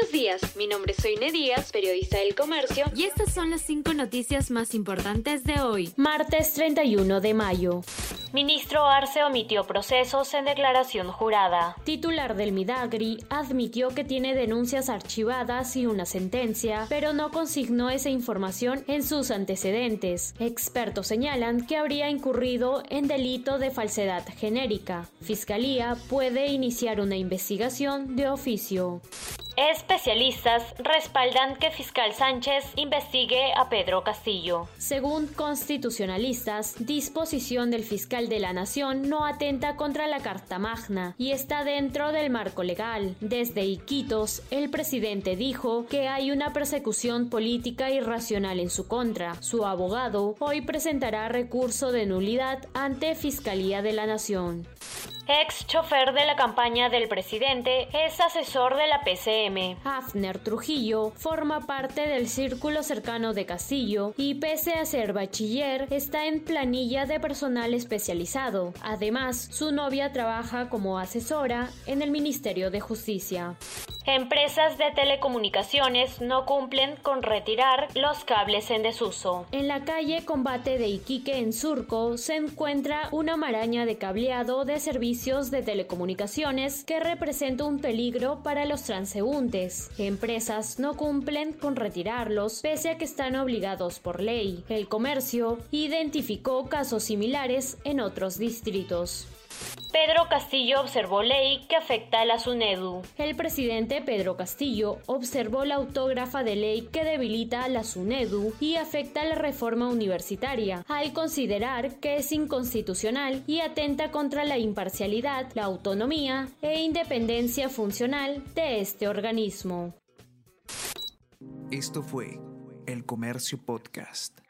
Buenos días, mi nombre es Soine Díaz, periodista del comercio, y estas son las cinco noticias más importantes de hoy, martes 31 de mayo. Ministro Arce omitió procesos en declaración jurada. Titular del Midagri admitió que tiene denuncias archivadas y una sentencia, pero no consignó esa información en sus antecedentes. Expertos señalan que habría incurrido en delito de falsedad genérica. Fiscalía puede iniciar una investigación de oficio. Especialistas respaldan que fiscal Sánchez investigue a Pedro Castillo. Según constitucionalistas, disposición del fiscal de la Nación no atenta contra la Carta Magna y está dentro del marco legal. Desde Iquitos, el presidente dijo que hay una persecución política irracional en su contra. Su abogado hoy presentará recurso de nulidad ante Fiscalía de la Nación. Ex chofer de la campaña del presidente, es asesor de la PCM. Hafner Trujillo forma parte del círculo cercano de Castillo y pese a ser bachiller, está en planilla de personal especializado. Además, su novia trabaja como asesora en el Ministerio de Justicia. Empresas de telecomunicaciones no cumplen con retirar los cables en desuso. En la calle Combate de Iquique en Surco se encuentra una maraña de cableado de servicios de telecomunicaciones que representa un peligro para los transeúntes. Empresas no cumplen con retirarlos pese a que están obligados por ley. El comercio identificó casos similares en otros distritos. Pedro Castillo observó ley que afecta a la SUNEDU. El presidente Pedro Castillo observó la autógrafa de ley que debilita a la SUNEDU y afecta a la reforma universitaria, al considerar que es inconstitucional y atenta contra la imparcialidad, la autonomía e independencia funcional de este organismo. Esto fue El Comercio Podcast.